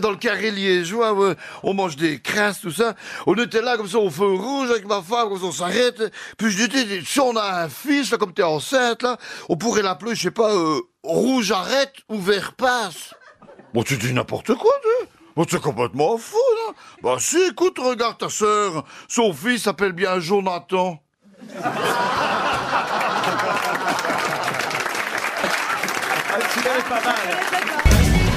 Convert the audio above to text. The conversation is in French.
dans le carré liégeois, ouais. on mange des crasses, tout ça. On était là comme ça au feu rouge avec ma femme, comme ça on s'arrête. Puis je disais, si on a un fils, là, comme t'es enceinte, là, on pourrait l'appeler, je sais pas, euh, rouge arrête ou vert passe. Bon, tu dis n'importe quoi, tu Bon, c'est complètement fou, là. Bah si, écoute, regarde ta sœur. Son fils s'appelle bien Jonathan. Ah, celui-là pas mal.